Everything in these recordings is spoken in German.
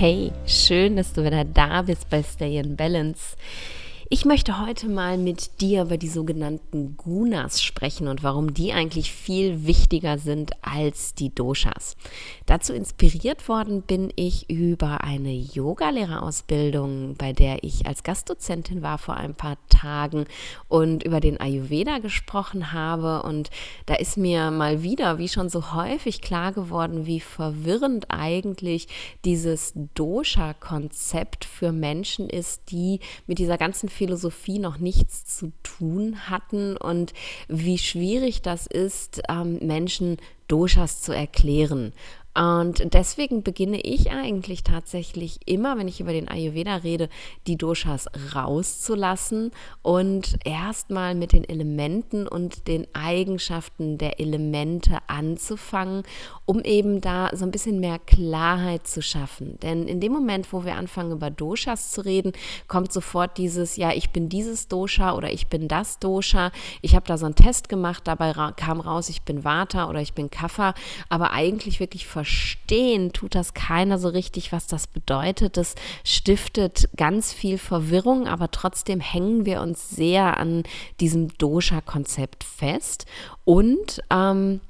Hey, schön, dass du wieder da bist bei Stay in Balance. Ich möchte heute mal mit dir über die sogenannten Gunas sprechen und warum die eigentlich viel wichtiger sind als die Doshas. Dazu inspiriert worden bin ich über eine Yogalehrerausbildung, bei der ich als Gastdozentin war vor ein paar Tagen und über den Ayurveda gesprochen habe. Und da ist mir mal wieder, wie schon so häufig, klar geworden, wie verwirrend eigentlich dieses Dosha-Konzept für Menschen ist, die mit dieser ganzen Philosophie noch nichts zu tun hatten und wie schwierig das ist, ähm, Menschen Doshas zu erklären. Und deswegen beginne ich eigentlich tatsächlich immer, wenn ich über den Ayurveda rede, die Doshas rauszulassen und erstmal mit den Elementen und den Eigenschaften der Elemente anzufangen, um eben da so ein bisschen mehr Klarheit zu schaffen. Denn in dem Moment, wo wir anfangen über Doshas zu reden, kommt sofort dieses, ja, ich bin dieses Dosha oder ich bin das Dosha. Ich habe da so einen Test gemacht, dabei kam raus, ich bin Vata oder ich bin Kapha, aber eigentlich wirklich verstehen tut das keiner so richtig, was das bedeutet. Das stiftet ganz viel Verwirrung, aber trotzdem hängen wir uns sehr an diesem Dosha-Konzept fest. Und ähm,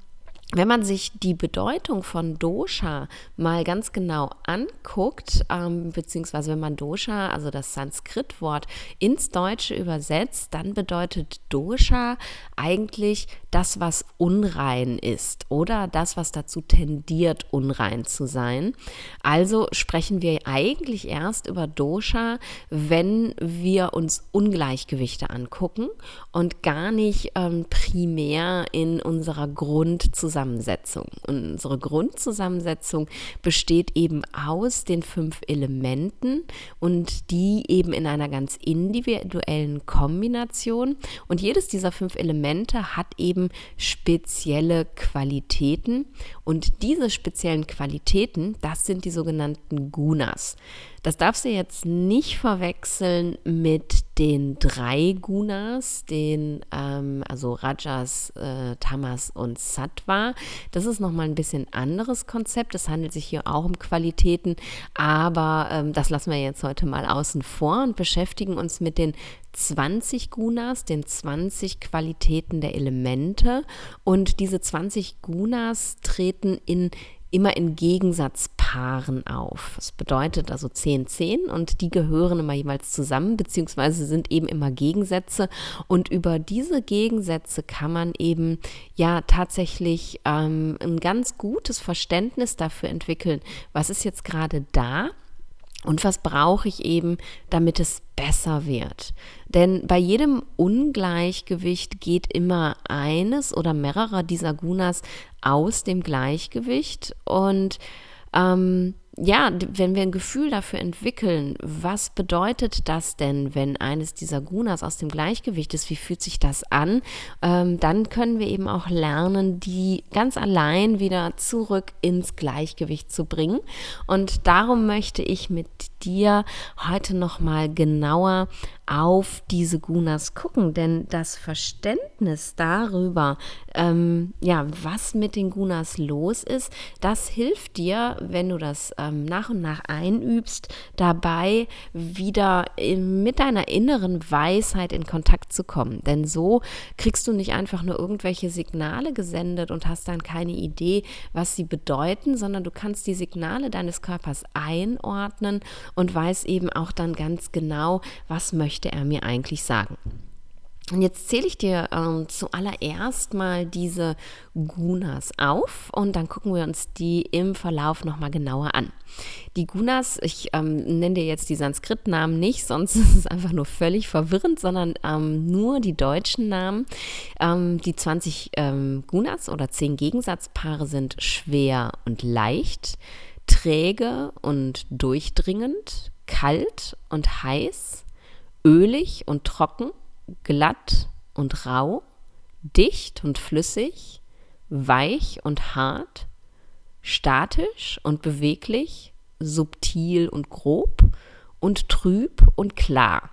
wenn man sich die Bedeutung von Dosha mal ganz genau anguckt, ähm, beziehungsweise wenn man Dosha, also das Sanskrit-Wort, ins Deutsche übersetzt, dann bedeutet Dosha eigentlich das, was unrein ist oder das, was dazu tendiert, unrein zu sein. Also sprechen wir eigentlich erst über Dosha, wenn wir uns Ungleichgewichte angucken und gar nicht ähm, primär in unserer Grundzusammensetzung Grundzusammensetzung. Und unsere Grundzusammensetzung besteht eben aus den fünf Elementen und die eben in einer ganz individuellen Kombination. Und jedes dieser fünf Elemente hat eben spezielle Qualitäten. Und diese speziellen Qualitäten, das sind die sogenannten Gunas. Das darfst du jetzt nicht verwechseln mit den drei Gunas, den ähm, also Rajas, äh, Tamas und Sattva. Das ist nochmal ein bisschen anderes Konzept. Es handelt sich hier auch um Qualitäten, aber ähm, das lassen wir jetzt heute mal außen vor und beschäftigen uns mit den 20 Gunas, den 20 Qualitäten der Elemente. Und diese 20 Gunas treten in immer in Gegensatzpaaren auf. Das bedeutet also 10, 10 und die gehören immer jeweils zusammen, beziehungsweise sind eben immer Gegensätze. Und über diese Gegensätze kann man eben ja tatsächlich ähm, ein ganz gutes Verständnis dafür entwickeln, was ist jetzt gerade da und was brauche ich eben, damit es besser wird. Denn bei jedem Ungleichgewicht geht immer eines oder mehrere dieser Gunas aus dem Gleichgewicht und ähm, ja, wenn wir ein Gefühl dafür entwickeln, was bedeutet das denn, wenn eines dieser Gunas aus dem Gleichgewicht ist, wie fühlt sich das an, ähm, dann können wir eben auch lernen, die ganz allein wieder zurück ins Gleichgewicht zu bringen. Und darum möchte ich mit dir heute nochmal genauer auf diese Gunas gucken, denn das Verständnis darüber, ähm, ja, was mit den Gunas los ist, das hilft dir, wenn du das ähm, nach und nach einübst, dabei wieder in, mit deiner inneren Weisheit in Kontakt zu kommen. Denn so kriegst du nicht einfach nur irgendwelche Signale gesendet und hast dann keine Idee, was sie bedeuten, sondern du kannst die Signale deines Körpers einordnen und weißt eben auch dann ganz genau, was möchte er mir eigentlich sagen? Und jetzt zähle ich dir ähm, zuallererst mal diese Gunas auf und dann gucken wir uns die im Verlauf nochmal genauer an. Die Gunas, ich ähm, nenne dir jetzt die Sanskrit-Namen nicht, sonst ist es einfach nur völlig verwirrend, sondern ähm, nur die deutschen Namen. Ähm, die 20 ähm, Gunas oder 10 Gegensatzpaare sind schwer und leicht, träge und durchdringend, kalt und heiß ölig und trocken, glatt und rau, dicht und flüssig, weich und hart, statisch und beweglich, subtil und grob und trüb und klar.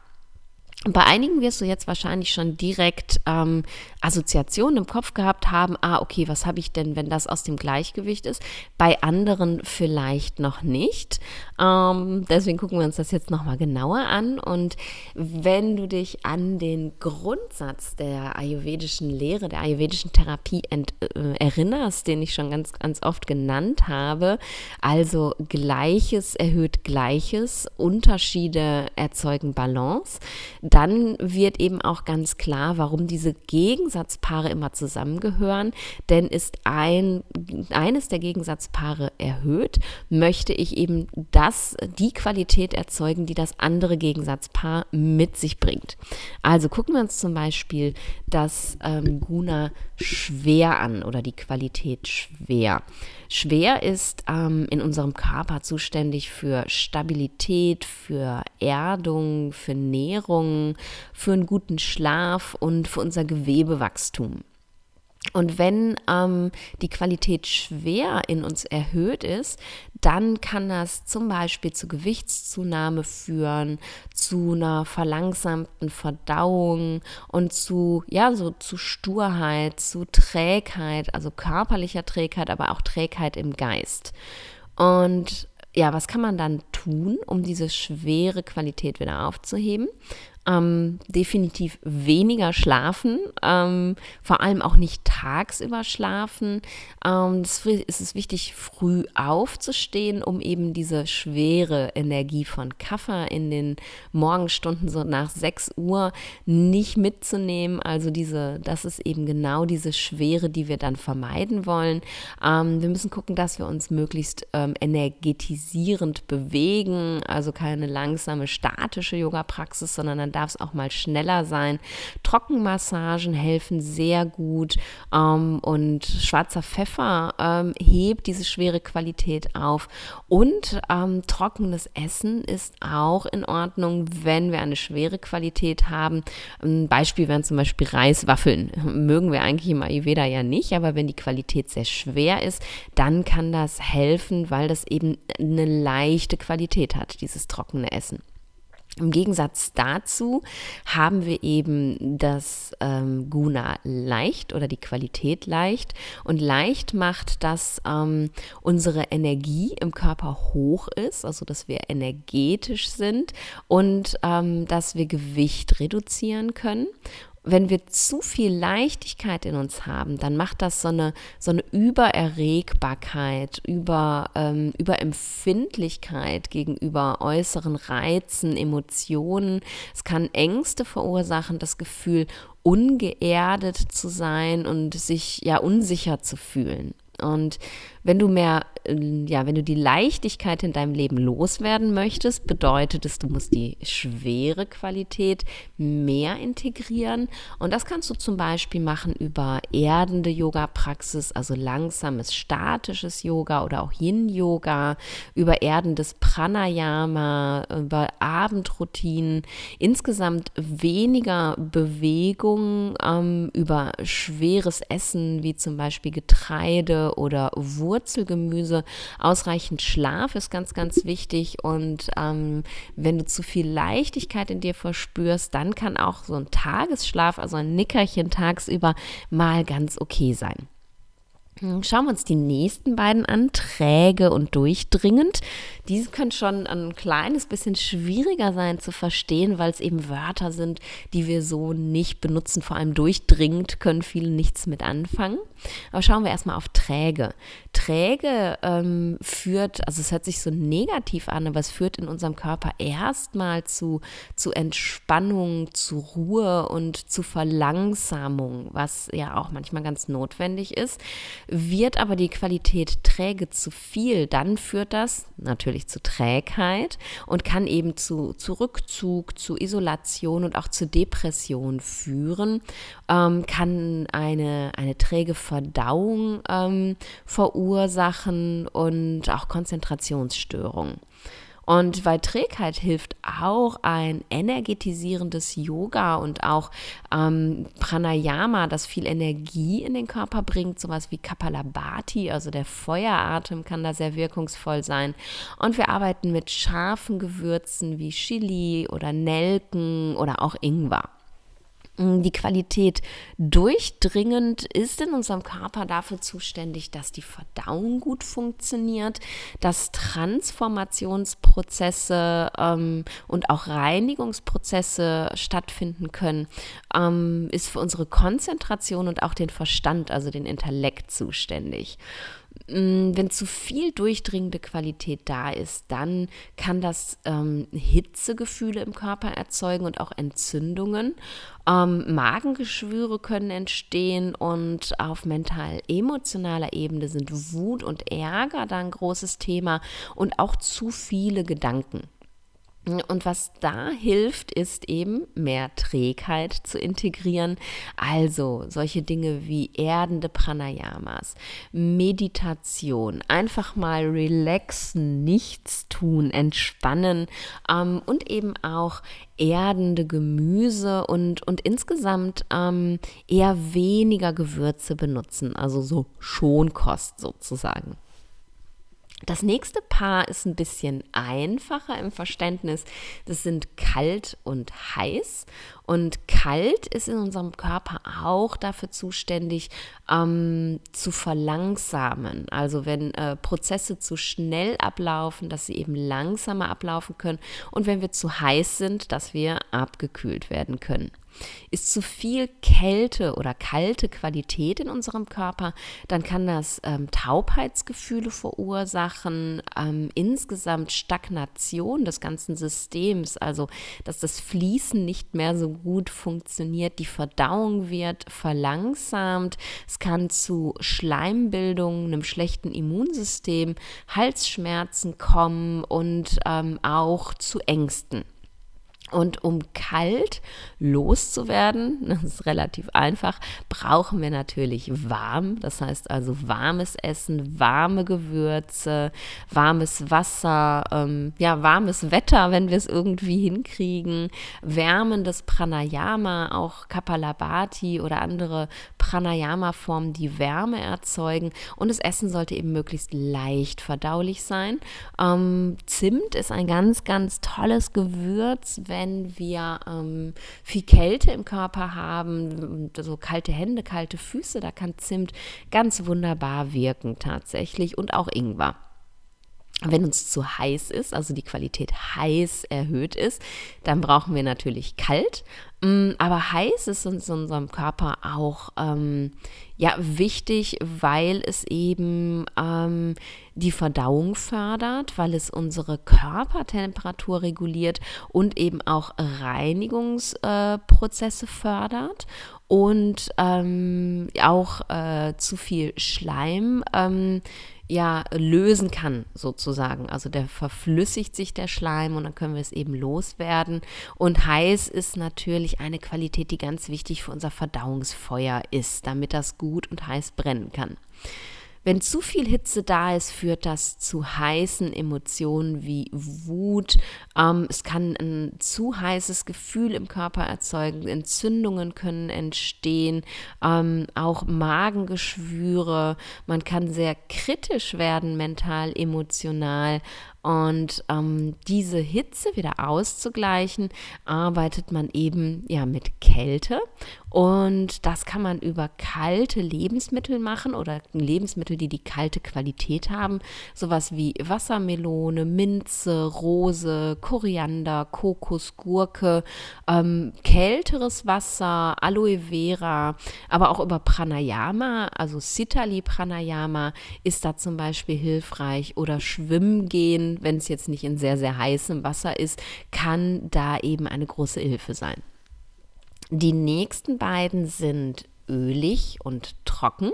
Bei einigen wirst du jetzt wahrscheinlich schon direkt ähm, Assoziationen im Kopf gehabt haben, ah, okay, was habe ich denn, wenn das aus dem Gleichgewicht ist? Bei anderen vielleicht noch nicht. Ähm, deswegen gucken wir uns das jetzt nochmal genauer an. Und wenn du dich an den Grundsatz der ayurvedischen Lehre, der ayurvedischen Therapie ent, äh, erinnerst, den ich schon ganz, ganz oft genannt habe, also Gleiches erhöht Gleiches, Unterschiede erzeugen Balance, dann wird eben auch ganz klar, warum diese Gegensatzpaare immer zusammengehören. Denn ist ein, eines der Gegensatzpaare erhöht, möchte ich eben das, die Qualität erzeugen, die das andere Gegensatzpaar mit sich bringt. Also gucken wir uns zum Beispiel das ähm, Guna schwer an oder die Qualität schwer. Schwer ist ähm, in unserem Körper zuständig für Stabilität, für Erdung, für Nährung, für einen guten Schlaf und für unser Gewebewachstum. Und wenn ähm, die Qualität schwer in uns erhöht ist, dann kann das zum Beispiel zu Gewichtszunahme führen, zu einer verlangsamten Verdauung und zu, ja, so zu Sturheit, zu Trägheit, also körperlicher Trägheit, aber auch Trägheit im Geist. Und ja, was kann man dann tun, um diese schwere Qualität wieder aufzuheben? Ähm, definitiv weniger schlafen, ähm, vor allem auch nicht tagsüber schlafen. Ähm, es ist wichtig, früh aufzustehen, um eben diese schwere Energie von Kaffer in den Morgenstunden so nach 6 Uhr nicht mitzunehmen. Also diese, das ist eben genau diese Schwere, die wir dann vermeiden wollen. Ähm, wir müssen gucken, dass wir uns möglichst ähm, energetisierend bewegen, also keine langsame statische Yoga-Praxis, sondern dann darf es auch mal schneller sein. Trockenmassagen helfen sehr gut ähm, und schwarzer Pfeffer ähm, hebt diese schwere Qualität auf. Und ähm, trockenes Essen ist auch in Ordnung, wenn wir eine schwere Qualität haben. Ein Beispiel wären zum Beispiel Reiswaffeln. Mögen wir eigentlich im Ayurveda ja nicht, aber wenn die Qualität sehr schwer ist, dann kann das helfen, weil das eben eine leichte Qualität hat, dieses trockene Essen. Im Gegensatz dazu haben wir eben das ähm, Guna leicht oder die Qualität leicht. Und leicht macht, dass ähm, unsere Energie im Körper hoch ist, also dass wir energetisch sind und ähm, dass wir Gewicht reduzieren können wenn wir zu viel Leichtigkeit in uns haben, dann macht das so eine, so eine Übererregbarkeit, über, ähm, Überempfindlichkeit gegenüber äußeren Reizen, Emotionen. Es kann Ängste verursachen, das Gefühl, ungeerdet zu sein und sich ja unsicher zu fühlen. Und wenn du mehr, ähm, ja, wenn du die Leichtigkeit in deinem Leben loswerden möchtest, bedeutet es, du musst die schwere Qualität mehr integrieren. Und das kannst du zum Beispiel machen über erdende Yoga-Praxis, also langsames, statisches Yoga oder auch Yin-Yoga, über erdendes Pranayama, über Abendroutinen, insgesamt weniger Bewegung, ähm, über schweres Essen wie zum Beispiel Getreide oder Wurzeln Wurzelgemüse. Ausreichend Schlaf ist ganz, ganz wichtig. Und ähm, wenn du zu viel Leichtigkeit in dir verspürst, dann kann auch so ein Tagesschlaf, also ein Nickerchen tagsüber, mal ganz okay sein. Hm, schauen wir uns die nächsten beiden an, träge und durchdringend. Diese können schon ein kleines bisschen schwieriger sein zu verstehen, weil es eben Wörter sind, die wir so nicht benutzen. Vor allem durchdringend können viele nichts mit anfangen. Aber schauen wir erstmal auf träge. Träge ähm, führt, also es hört sich so negativ an, aber es führt in unserem Körper erstmal zu, zu Entspannung, zu Ruhe und zu Verlangsamung, was ja auch manchmal ganz notwendig ist. Wird aber die Qualität träge zu viel, dann führt das natürlich zu Trägheit und kann eben zu, zu Rückzug, zu Isolation und auch zu Depression führen, ähm, kann eine, eine träge Verdauung ähm, verursachen und auch Konzentrationsstörungen. Und bei Trägheit hilft auch ein energetisierendes Yoga und auch ähm, Pranayama, das viel Energie in den Körper bringt, sowas wie Kapalabhati, also der Feueratem kann da sehr wirkungsvoll sein. Und wir arbeiten mit scharfen Gewürzen wie Chili oder Nelken oder auch Ingwer. Die Qualität durchdringend ist in unserem Körper dafür zuständig, dass die Verdauung gut funktioniert, dass Transformationsprozesse ähm, und auch Reinigungsprozesse stattfinden können, ähm, ist für unsere Konzentration und auch den Verstand, also den Intellekt zuständig. Mm, wenn zu viel durchdringende Qualität da ist, dann kann das ähm, Hitzegefühle im Körper erzeugen und auch Entzündungen. Ähm, Magengeschwüre können entstehen und auf mental-emotionaler Ebene sind Wut und Ärger dann ein großes Thema und auch zu viele Gedanken. Und was da hilft, ist eben mehr Trägheit zu integrieren. Also solche Dinge wie erdende Pranayamas, Meditation, einfach mal relaxen, nichts tun, entspannen ähm, und eben auch erdende Gemüse und, und insgesamt ähm, eher weniger Gewürze benutzen, also so Schonkost sozusagen. Das nächste Paar ist ein bisschen einfacher im Verständnis. Das sind kalt und heiß. Und kalt ist in unserem Körper auch dafür zuständig, ähm, zu verlangsamen. Also wenn äh, Prozesse zu schnell ablaufen, dass sie eben langsamer ablaufen können. Und wenn wir zu heiß sind, dass wir abgekühlt werden können. Ist zu viel Kälte oder kalte Qualität in unserem Körper, dann kann das ähm, Taubheitsgefühle verursachen, ähm, insgesamt Stagnation des ganzen Systems, also dass das Fließen nicht mehr so gut funktioniert, die Verdauung wird verlangsamt, es kann zu Schleimbildungen, einem schlechten Immunsystem, Halsschmerzen kommen und ähm, auch zu Ängsten. Und um kalt loszuwerden, das ist relativ einfach, brauchen wir natürlich warm. Das heißt also warmes Essen, warme Gewürze, warmes Wasser, ähm, ja, warmes Wetter, wenn wir es irgendwie hinkriegen, wärmendes Pranayama, auch Kapalabhati oder andere Pranayama-Formen, die Wärme erzeugen. Und das Essen sollte eben möglichst leicht verdaulich sein. Ähm, Zimt ist ein ganz, ganz tolles Gewürz, wenn wenn wir ähm, viel Kälte im Körper haben, so kalte Hände, kalte Füße, da kann Zimt ganz wunderbar wirken tatsächlich und auch Ingwer. Wenn uns zu heiß ist, also die Qualität heiß erhöht ist, dann brauchen wir natürlich kalt. Mm, aber heiß ist in unserem Körper auch ähm, ja, wichtig, weil es eben ähm, die Verdauung fördert, weil es unsere Körpertemperatur reguliert und eben auch Reinigungsprozesse äh, fördert und ähm, auch äh, zu viel Schleim ähm, ja lösen kann, sozusagen. Also der verflüssigt sich der Schleim und dann können wir es eben loswerden. Und heiß ist natürlich eine Qualität, die ganz wichtig für unser Verdauungsfeuer ist, damit das gut und heiß brennen kann. Wenn zu viel Hitze da ist, führt das zu heißen Emotionen wie Wut. Ähm, es kann ein zu heißes Gefühl im Körper erzeugen. Entzündungen können entstehen, ähm, auch Magengeschwüre. Man kann sehr kritisch werden, mental, emotional. Und ähm, diese Hitze wieder auszugleichen, arbeitet man eben ja mit Kälte. Und das kann man über kalte Lebensmittel machen oder Lebensmittel, die die kalte Qualität haben. Sowas wie Wassermelone, Minze, Rose, Koriander, Kokos, Gurke, ähm, kälteres Wasser, Aloe Vera, aber auch über Pranayama, also Sitali Pranayama ist da zum Beispiel hilfreich oder Schwimmen wenn es jetzt nicht in sehr, sehr heißem Wasser ist, kann da eben eine große Hilfe sein. Die nächsten beiden sind ölig und trocken.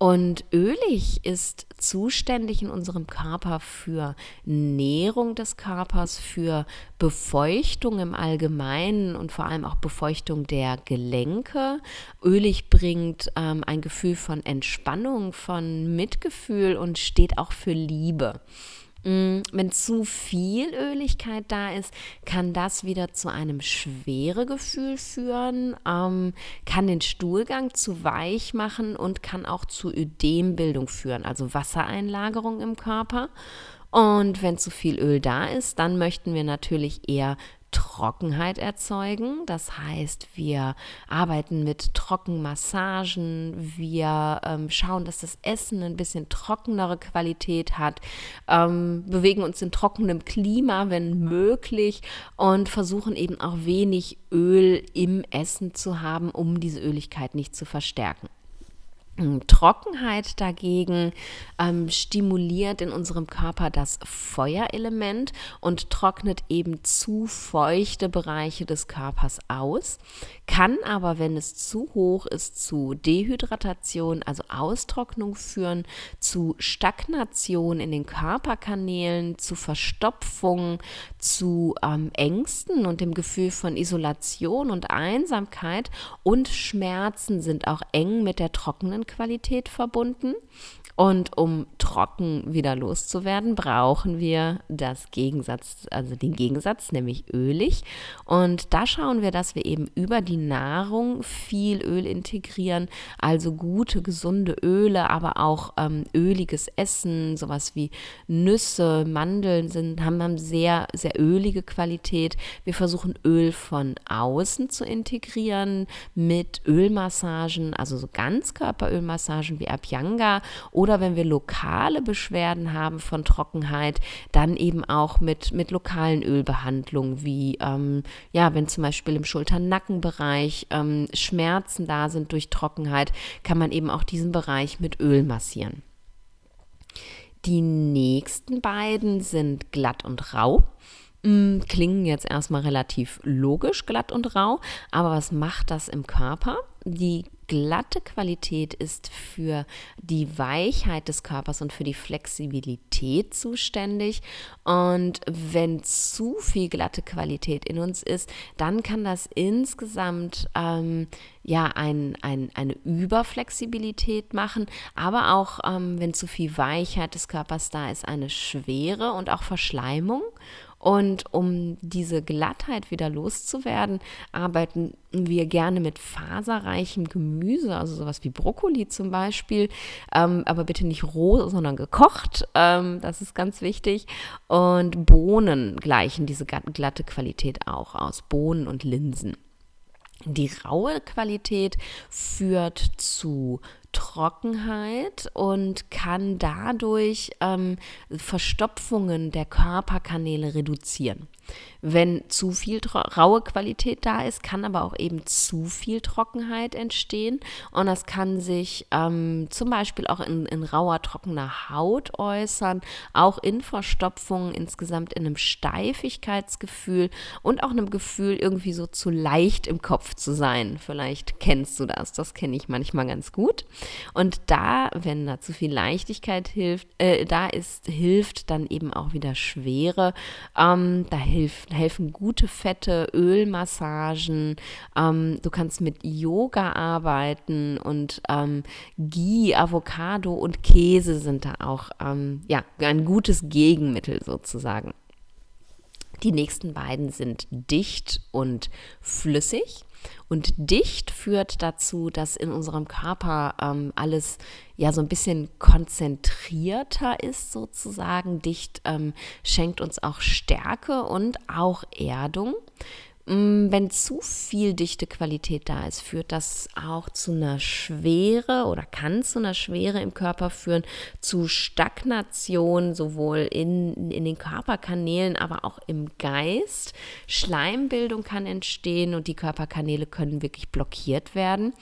Und ölig ist zuständig in unserem Körper für Nährung des Körpers, für Befeuchtung im Allgemeinen und vor allem auch Befeuchtung der Gelenke. Ölig bringt ähm, ein Gefühl von Entspannung, von Mitgefühl und steht auch für Liebe. Mm, wenn zu viel Öligkeit da ist, kann das wieder zu einem Schweregefühl führen, ähm, kann den Stuhlgang zu weich machen und kann auch zu Ödembildung führen, also Wassereinlagerung im Körper. Und wenn zu viel Öl da ist, dann möchten wir natürlich eher Trockenheit erzeugen. Das heißt, wir arbeiten mit Trockenmassagen, wir ähm, schauen, dass das Essen ein bisschen trockenere Qualität hat, ähm, bewegen uns in trockenem Klima, wenn möglich, und versuchen eben auch wenig Öl im Essen zu haben, um diese Öligkeit nicht zu verstärken. Trockenheit dagegen ähm, stimuliert in unserem Körper das Feuerelement und trocknet eben zu feuchte Bereiche des Körpers aus, kann aber, wenn es zu hoch ist, zu Dehydratation, also Austrocknung führen, zu Stagnation in den Körperkanälen, zu Verstopfung, zu ähm, Ängsten und dem Gefühl von Isolation und Einsamkeit. Und Schmerzen sind auch eng mit der trockenen Qualität verbunden. Und um trocken wieder loszuwerden, brauchen wir das Gegensatz, also den Gegensatz, nämlich ölig. Und da schauen wir, dass wir eben über die Nahrung viel Öl integrieren, also gute, gesunde Öle, aber auch ähm, öliges Essen, sowas wie Nüsse, Mandeln sind, haben, haben sehr, sehr ölige Qualität. Wir versuchen Öl von außen zu integrieren mit Ölmassagen, also so Ganzkörperölmassagen wie Abhyanga oder wenn wir lokale Beschwerden haben von Trockenheit, dann eben auch mit, mit lokalen Ölbehandlungen, wie ähm, ja, wenn zum Beispiel im Schulter-Nackenbereich ähm, Schmerzen da sind durch Trockenheit, kann man eben auch diesen Bereich mit Öl massieren. Die nächsten beiden sind glatt und rau. Mm, klingen jetzt erstmal relativ logisch, glatt und rau, aber was macht das im Körper? Die glatte Qualität ist für die Weichheit des Körpers und für die Flexibilität zuständig. Und wenn zu viel glatte Qualität in uns ist, dann kann das insgesamt ähm, ja ein, ein, eine Überflexibilität machen, aber auch ähm, wenn zu viel Weichheit des Körpers da ist, eine Schwere und auch Verschleimung. Und um diese Glattheit wieder loszuwerden, arbeiten wir gerne mit faserreichem Gemüse, also sowas wie Brokkoli zum Beispiel, ähm, aber bitte nicht roh, sondern gekocht. Ähm, das ist ganz wichtig. Und Bohnen gleichen diese glatte Qualität auch aus. Bohnen und Linsen. Die raue Qualität führt zu Trockenheit und kann dadurch ähm, Verstopfungen der Körperkanäle reduzieren. Wenn zu viel raue Qualität da ist, kann aber auch eben zu viel Trockenheit entstehen. Und das kann sich ähm, zum Beispiel auch in, in rauer, trockener Haut äußern, auch in Verstopfungen, insgesamt in einem Steifigkeitsgefühl und auch einem Gefühl, irgendwie so zu leicht im Kopf zu sein. Vielleicht kennst du das, das kenne ich manchmal ganz gut. Und da, wenn da zu viel Leichtigkeit hilft, äh, da ist, hilft dann eben auch wieder Schwere. Ähm, da hilft helfen gute Fette, Ölmassagen. Ähm, du kannst mit Yoga arbeiten und ähm, Ghee, Avocado und Käse sind da auch ähm, ja, ein gutes Gegenmittel sozusagen. Die nächsten beiden sind dicht und flüssig. Und dicht führt dazu, dass in unserem Körper ähm, alles ja so ein bisschen konzentrierter ist sozusagen. Dicht ähm, schenkt uns auch Stärke und auch Erdung. Mm, wenn zu viel dichte Qualität da ist, führt das auch zu einer Schwere oder kann zu einer Schwere im Körper führen, zu Stagnation sowohl in, in den Körperkanälen, aber auch im Geist. Schleimbildung kann entstehen und die Körperkanäle können wirklich blockiert werden.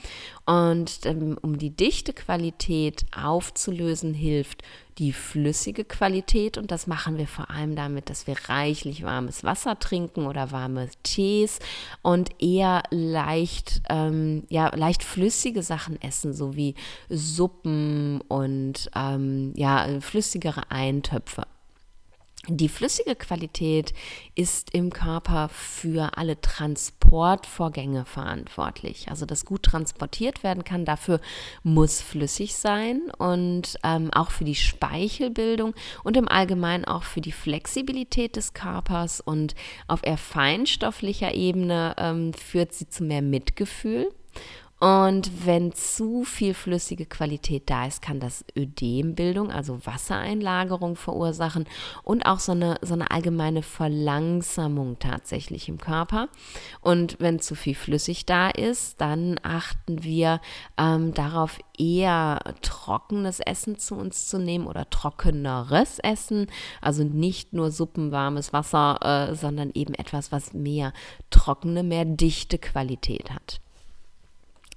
Und ähm, um die dichte Qualität aufzulösen, hilft die flüssige Qualität und das machen wir vor allem damit, dass wir reichlich warmes Wasser trinken oder warme Tees und eher leicht, ähm, ja, leicht flüssige Sachen essen, so wie Suppen und ähm, ja, flüssigere Eintöpfe. Die flüssige Qualität ist im Körper für alle Transportvorgänge verantwortlich. Also, dass gut transportiert werden kann, dafür muss flüssig sein und ähm, auch für die Speichelbildung und im Allgemeinen auch für die Flexibilität des Körpers. Und auf eher feinstofflicher Ebene ähm, führt sie zu mehr Mitgefühl und wenn zu viel flüssige Qualität da ist, kann das Ödembildung, also Wassereinlagerung verursachen und auch so eine, so eine allgemeine Verlangsamung tatsächlich im Körper. Und wenn zu viel flüssig da ist, dann achten wir ähm, darauf, eher trockenes Essen zu uns zu nehmen oder trockeneres Essen. Also nicht nur suppenwarmes Wasser, äh, sondern eben etwas, was mehr trockene, mehr dichte Qualität hat.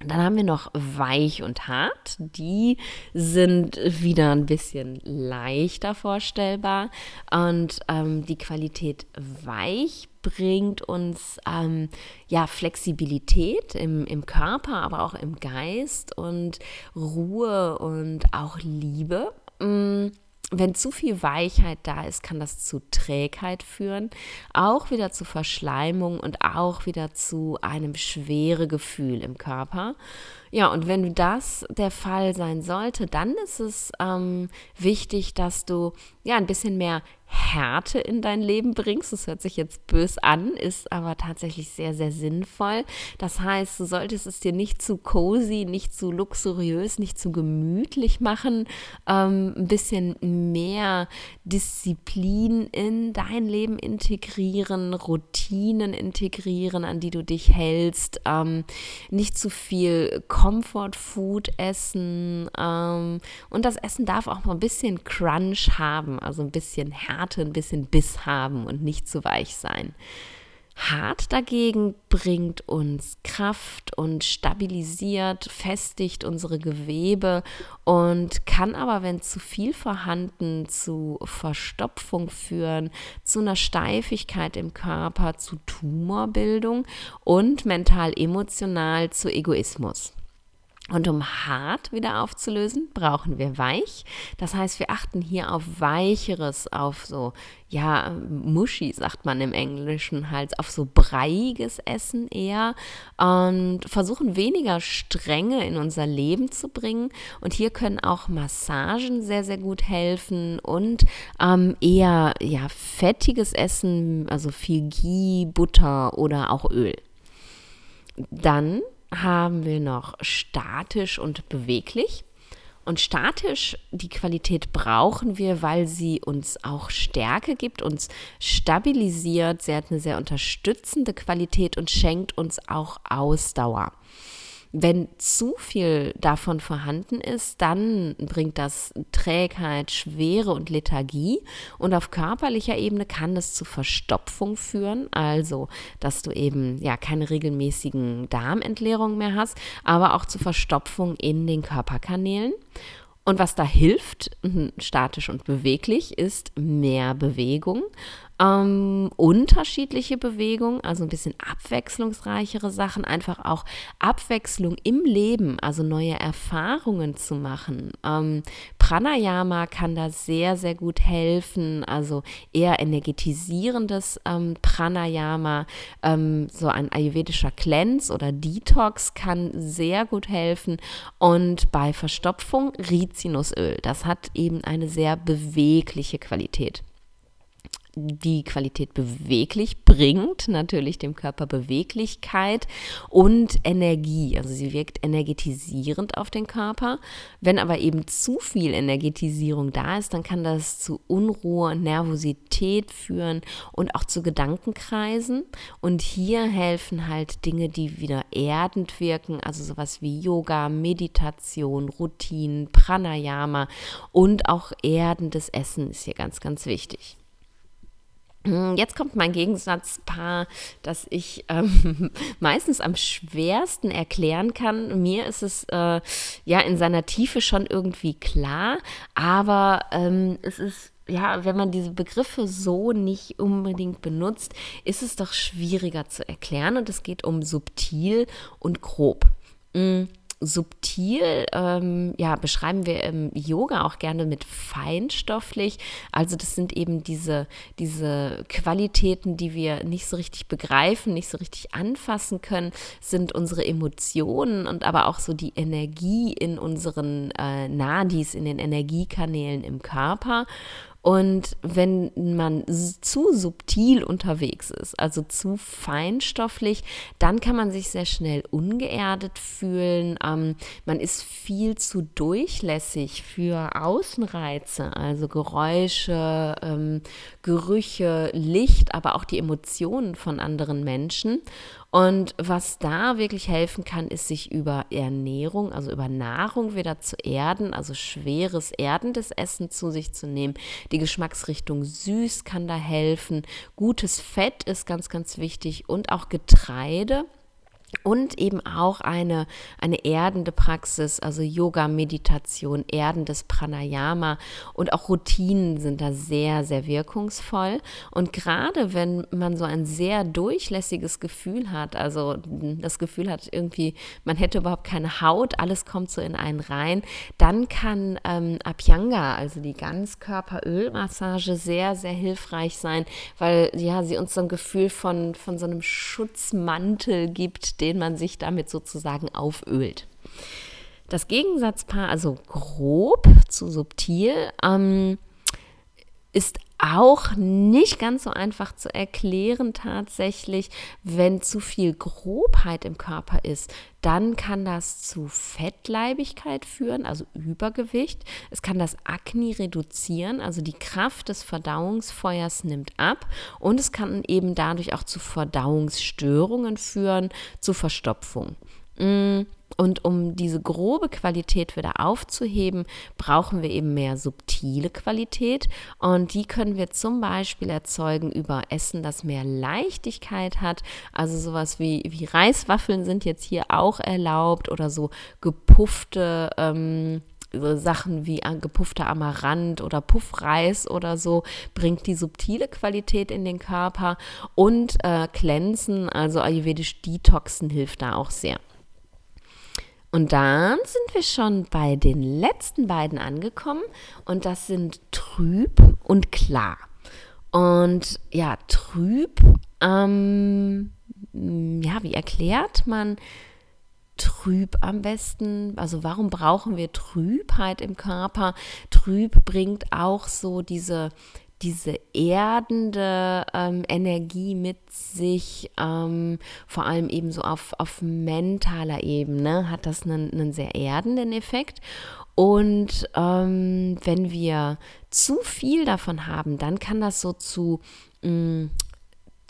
Dann haben wir noch weich und hart. Die sind wieder ein bisschen leichter vorstellbar. Und ähm, die Qualität weich bringt uns ähm, ja Flexibilität im, im Körper, aber auch im Geist und Ruhe und auch Liebe. Mm wenn zu viel Weichheit da ist, kann das zu Trägheit führen, auch wieder zu Verschleimung und auch wieder zu einem schwere Gefühl im Körper. Ja, und wenn das der Fall sein sollte, dann ist es ähm, wichtig, dass du ja ein bisschen mehr Härte in dein Leben bringst. Das hört sich jetzt bös an, ist aber tatsächlich sehr, sehr sinnvoll. Das heißt, du solltest es dir nicht zu cozy, nicht zu luxuriös, nicht zu gemütlich machen. Ähm, ein bisschen mehr Disziplin in dein Leben integrieren, Routinen integrieren, an die du dich hältst. Ähm, nicht zu viel Comfort Food essen. Ähm, und das Essen darf auch mal ein bisschen Crunch haben, also ein bisschen Härte ein bisschen Biss haben und nicht zu weich sein. Hart dagegen bringt uns Kraft und stabilisiert, festigt unsere Gewebe und kann aber, wenn zu viel vorhanden, zu Verstopfung führen, zu einer Steifigkeit im Körper, zu Tumorbildung und mental-emotional zu Egoismus. Und um hart wieder aufzulösen, brauchen wir weich. Das heißt, wir achten hier auf weicheres, auf so, ja, mushy, sagt man im Englischen halt, auf so breiiges Essen eher und versuchen weniger Strenge in unser Leben zu bringen. Und hier können auch Massagen sehr, sehr gut helfen und ähm, eher, ja, fettiges Essen, also viel Ghee, Butter oder auch Öl. Dann haben wir noch statisch und beweglich. Und statisch, die Qualität brauchen wir, weil sie uns auch Stärke gibt, uns stabilisiert. Sie hat eine sehr unterstützende Qualität und schenkt uns auch Ausdauer. Wenn zu viel davon vorhanden ist, dann bringt das Trägheit, Schwere und Lethargie. Und auf körperlicher Ebene kann das zu Verstopfung führen, also dass du eben ja keine regelmäßigen Darmentleerungen mehr hast, aber auch zu Verstopfung in den Körperkanälen. Und was da hilft, statisch und beweglich, ist mehr Bewegung ähm, unterschiedliche Bewegungen, also ein bisschen abwechslungsreichere Sachen, einfach auch Abwechslung im Leben, also neue Erfahrungen zu machen. Ähm, Pranayama kann da sehr, sehr gut helfen, also eher energetisierendes ähm, Pranayama, ähm, so ein ayurvedischer Cleanse oder Detox kann sehr gut helfen. Und bei Verstopfung Rizinusöl, das hat eben eine sehr bewegliche Qualität die Qualität beweglich bringt, natürlich dem Körper Beweglichkeit und Energie. Also sie wirkt energetisierend auf den Körper. Wenn aber eben zu viel Energetisierung da ist, dann kann das zu Unruhe, Nervosität führen und auch zu Gedankenkreisen. Und hier helfen halt Dinge, die wieder erdend wirken, also sowas wie Yoga, Meditation, Routinen, Pranayama und auch erdendes Essen ist hier ganz, ganz wichtig. Hm, jetzt kommt mein Gegensatzpaar, das ich ähm, meistens am schwersten erklären kann. Mir ist es äh, ja in seiner Tiefe schon irgendwie klar, aber ähm, es ist ja, wenn man diese Begriffe so nicht unbedingt benutzt, ist es doch schwieriger zu erklären und es geht um subtil und grob. Mhm subtil ähm, ja, beschreiben wir im Yoga auch gerne mit feinstofflich. Also das sind eben diese, diese Qualitäten, die wir nicht so richtig begreifen, nicht so richtig anfassen können, sind unsere Emotionen und aber auch so die Energie in unseren äh, Nadis, in den Energiekanälen im Körper. Und wenn man zu subtil unterwegs ist, also zu feinstofflich, dann kann man sich sehr schnell ungeerdet fühlen. Ähm, man ist viel zu durchlässig für Außenreize, also Geräusche, ähm, Gerüche, Licht, aber auch die Emotionen von anderen Menschen. Und was da wirklich helfen kann, ist sich über Ernährung, also über Nahrung wieder zu erden, also schweres, erdendes Essen zu sich zu nehmen. Die Geschmacksrichtung süß kann da helfen. Gutes Fett ist ganz, ganz wichtig und auch Getreide und eben auch eine, eine erdende Praxis, also Yoga, Meditation, erdendes Pranayama und auch Routinen sind da sehr, sehr wirkungsvoll. Und gerade wenn man so ein sehr durchlässiges Gefühl hat, also das Gefühl hat irgendwie, man hätte überhaupt keine Haut, alles kommt so in einen rein, dann kann ähm, Abhyanga, also die Ganzkörperölmassage, sehr, sehr hilfreich sein, weil ja, sie uns so ein Gefühl von, von so einem Schutzmantel gibt, den man sich damit sozusagen aufölt. Das Gegensatzpaar, also grob zu subtil, ähm, ist auch nicht ganz so einfach zu erklären tatsächlich. Wenn zu viel Grobheit im Körper ist, dann kann das zu Fettleibigkeit führen, also Übergewicht. Es kann das Akne reduzieren, also die Kraft des Verdauungsfeuers nimmt ab und es kann eben dadurch auch zu Verdauungsstörungen führen, zu Verstopfung. Mm. Und um diese grobe Qualität wieder aufzuheben, brauchen wir eben mehr subtile Qualität. Und die können wir zum Beispiel erzeugen über Essen, das mehr Leichtigkeit hat. Also sowas wie, wie Reiswaffeln sind jetzt hier auch erlaubt oder so gepuffte. Ähm, Sachen wie gepuffter Amaranth oder Puffreis oder so bringt die subtile Qualität in den Körper und äh, Cleansen, also ayurvedisch Detoxen hilft da auch sehr. Und dann sind wir schon bei den letzten beiden angekommen und das sind trüb und klar. Und ja, trüb, ähm, ja, wie erklärt man trüb am besten? Also warum brauchen wir Trübheit im Körper? Trüb bringt auch so diese diese erdende ähm, Energie mit sich, ähm, vor allem eben so auf, auf mentaler Ebene, hat das einen, einen sehr erdenden Effekt. Und ähm, wenn wir zu viel davon haben, dann kann das so zu mh, mm,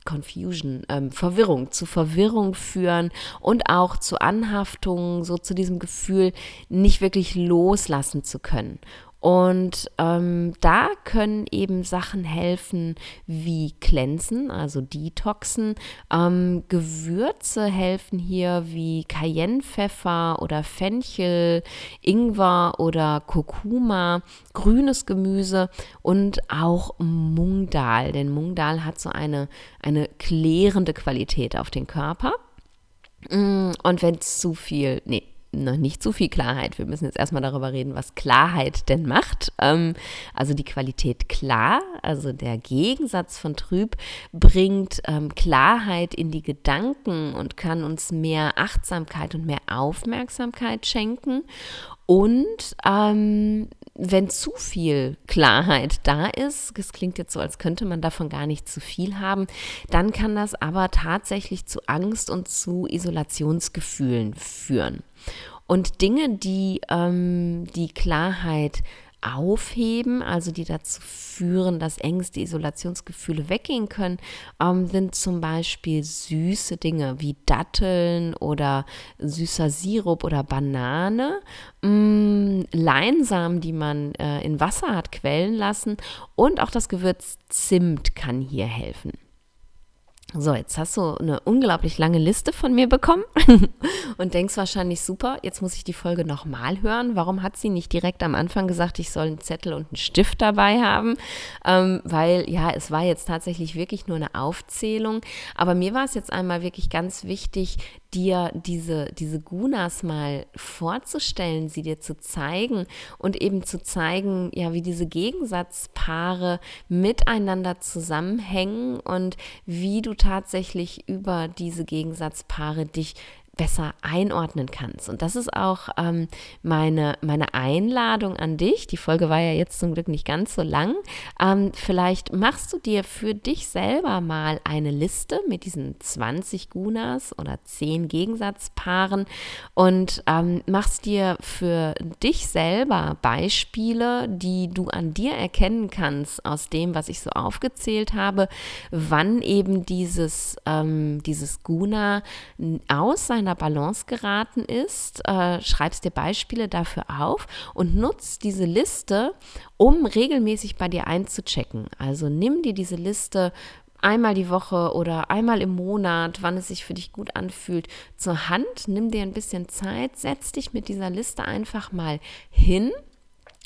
Confusion, ähm, Verwirrung, zu Verwirrung führen und auch zu Anhaftungen, so zu diesem Gefühl, nicht wirklich loslassen zu können. Und ähm, da können eben Sachen helfen wie Cleansen, also Detoxen. Ähm, Gewürze helfen hier wie Cayennepfeffer oder Fenchel, Ingwer oder Kurkuma, grünes Gemüse und auch Mungdal. Denn Mungdal hat so eine, eine klärende Qualität auf den Körper. Mm, und wenn es zu viel, nee, noch nicht zu viel Klarheit. Wir müssen jetzt erstmal darüber reden, was Klarheit denn macht. Ähm, also die Qualität klar, also der Gegensatz von trüb, bringt ähm, Klarheit in die Gedanken und kann uns mehr Achtsamkeit und mehr Aufmerksamkeit schenken. Und ähm, wenn zu viel Klarheit da ist, das klingt jetzt so, als könnte man davon gar nicht zu viel haben, dann kann das aber tatsächlich zu Angst und zu Isolationsgefühlen führen. Und Dinge, die ähm, die Klarheit aufheben, also die dazu führen, dass Ängste, Isolationsgefühle weggehen können, ähm, sind zum Beispiel süße Dinge wie Datteln oder süßer Sirup oder Banane, mm, Leinsamen, die man äh, in Wasser hat quellen lassen und auch das Gewürz Zimt kann hier helfen. So, jetzt hast du eine unglaublich lange Liste von mir bekommen und denkst wahrscheinlich, super, jetzt muss ich die Folge nochmal hören. Warum hat sie nicht direkt am Anfang gesagt, ich soll einen Zettel und einen Stift dabei haben? Ähm, weil ja, es war jetzt tatsächlich wirklich nur eine Aufzählung. Aber mir war es jetzt einmal wirklich ganz wichtig, dir diese, diese Gunas mal vorzustellen, sie dir zu zeigen und eben zu zeigen, ja, wie diese Gegensatzpaare miteinander zusammenhängen und wie du tatsächlich über diese Gegensatzpaare dich besser einordnen kannst. Und das ist auch ähm, meine, meine Einladung an dich. Die Folge war ja jetzt zum Glück nicht ganz so lang. Ähm, vielleicht machst du dir für dich selber mal eine Liste mit diesen 20 Gunas oder 10 Gegensatzpaaren und ähm, machst dir für dich selber Beispiele, die du an dir erkennen kannst aus dem, was ich so aufgezählt habe, wann eben dieses, ähm, dieses Guna aus seiner seiner Balance geraten ist, äh, schreibst dir Beispiele dafür auf und nutzt diese Liste, um regelmäßig bei dir einzuchecken. Also nimm dir diese Liste einmal die Woche oder einmal im Monat, wann es sich für dich gut anfühlt, zur Hand. Nimm dir ein bisschen Zeit, setz dich mit dieser Liste einfach mal hin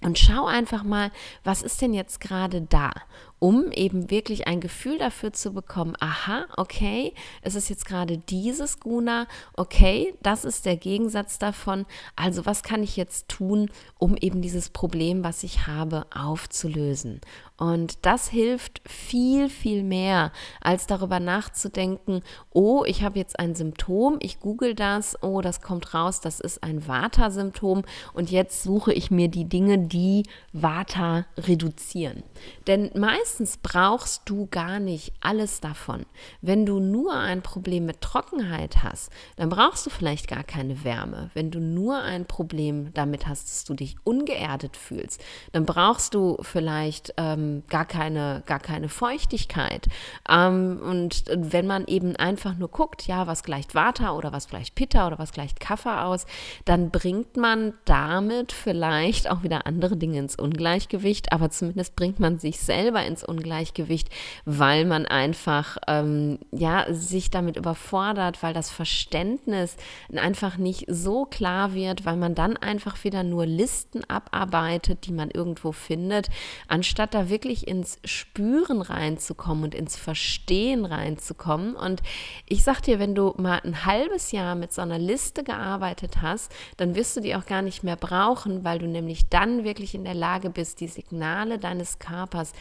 und schau einfach mal, was ist denn jetzt gerade da? Um eben wirklich ein Gefühl dafür zu bekommen, aha, okay, es ist jetzt gerade dieses Guna, okay, das ist der Gegensatz davon, also was kann ich jetzt tun, um eben dieses Problem, was ich habe, aufzulösen. Und das hilft viel, viel mehr, als darüber nachzudenken, oh, ich habe jetzt ein Symptom, ich google das, oh, das kommt raus, das ist ein Vata-Symptom und jetzt suche ich mir die Dinge, die Vata reduzieren. Denn meistens meistens brauchst du gar nicht alles davon. Wenn du nur ein Problem mit Trockenheit hast, dann brauchst du vielleicht gar keine Wärme. Wenn du nur ein Problem damit hast, dass du dich ungeerdet fühlst, dann brauchst du vielleicht ähm, gar, keine, gar keine Feuchtigkeit. Ähm, und wenn man eben einfach nur guckt, ja, was gleicht Vata oder was gleicht Pitta oder was gleicht Kaffer aus, dann bringt man damit vielleicht auch wieder andere Dinge ins Ungleichgewicht, aber zumindest bringt man sich selber ins Ungleichgewicht, weil man einfach ähm, ja sich damit überfordert, weil das Verständnis einfach nicht so klar wird, weil man dann einfach wieder nur Listen abarbeitet, die man irgendwo findet, anstatt da wirklich ins Spüren reinzukommen und ins Verstehen reinzukommen. Und ich sag dir, wenn du mal ein halbes Jahr mit so einer Liste gearbeitet hast, dann wirst du die auch gar nicht mehr brauchen, weil du nämlich dann wirklich in der Lage bist, die Signale deines Körpers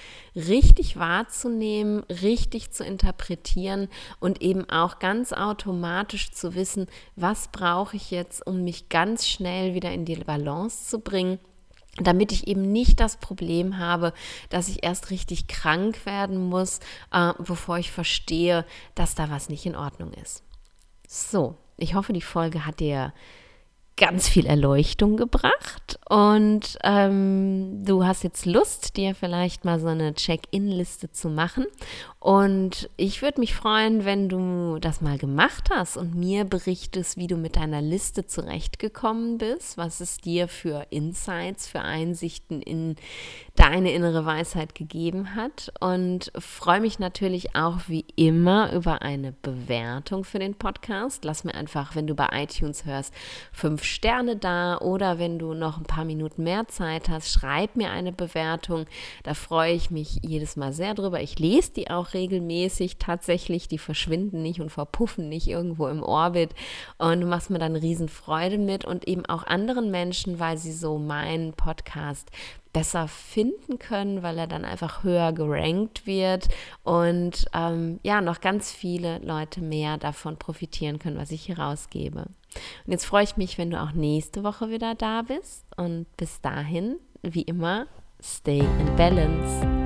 richtig wahrzunehmen, richtig zu interpretieren und eben auch ganz automatisch zu wissen, was brauche ich jetzt, um mich ganz schnell wieder in die Balance zu bringen damit ich eben nicht das Problem habe, dass ich erst richtig krank werden muss, äh, bevor ich verstehe, dass da was nicht in Ordnung ist. So, ich hoffe, die Folge hat dir ganz viel Erleuchtung gebracht und ähm, du hast jetzt Lust, dir vielleicht mal so eine Check-in-Liste zu machen. Und ich würde mich freuen, wenn du das mal gemacht hast und mir berichtest, wie du mit deiner Liste zurechtgekommen bist, was es dir für Insights, für Einsichten in deine innere Weisheit gegeben hat. Und freue mich natürlich auch wie immer über eine Bewertung für den Podcast. Lass mir einfach, wenn du bei iTunes hörst, fünf Sterne da oder wenn du noch ein paar Minuten mehr Zeit hast, schreib mir eine Bewertung. Da freue ich mich jedes Mal sehr drüber. Ich lese die regelmäßig tatsächlich. Die verschwinden nicht und verpuffen nicht irgendwo im Orbit. Und du machst mir dann Riesenfreude mit und eben auch anderen Menschen, weil sie so meinen Podcast besser finden können, weil er dann einfach höher gerankt wird und ähm, ja, noch ganz viele Leute mehr davon profitieren können, was ich hier rausgebe. Und jetzt freue ich mich, wenn du auch nächste Woche wieder da bist und bis dahin, wie immer, stay in balance.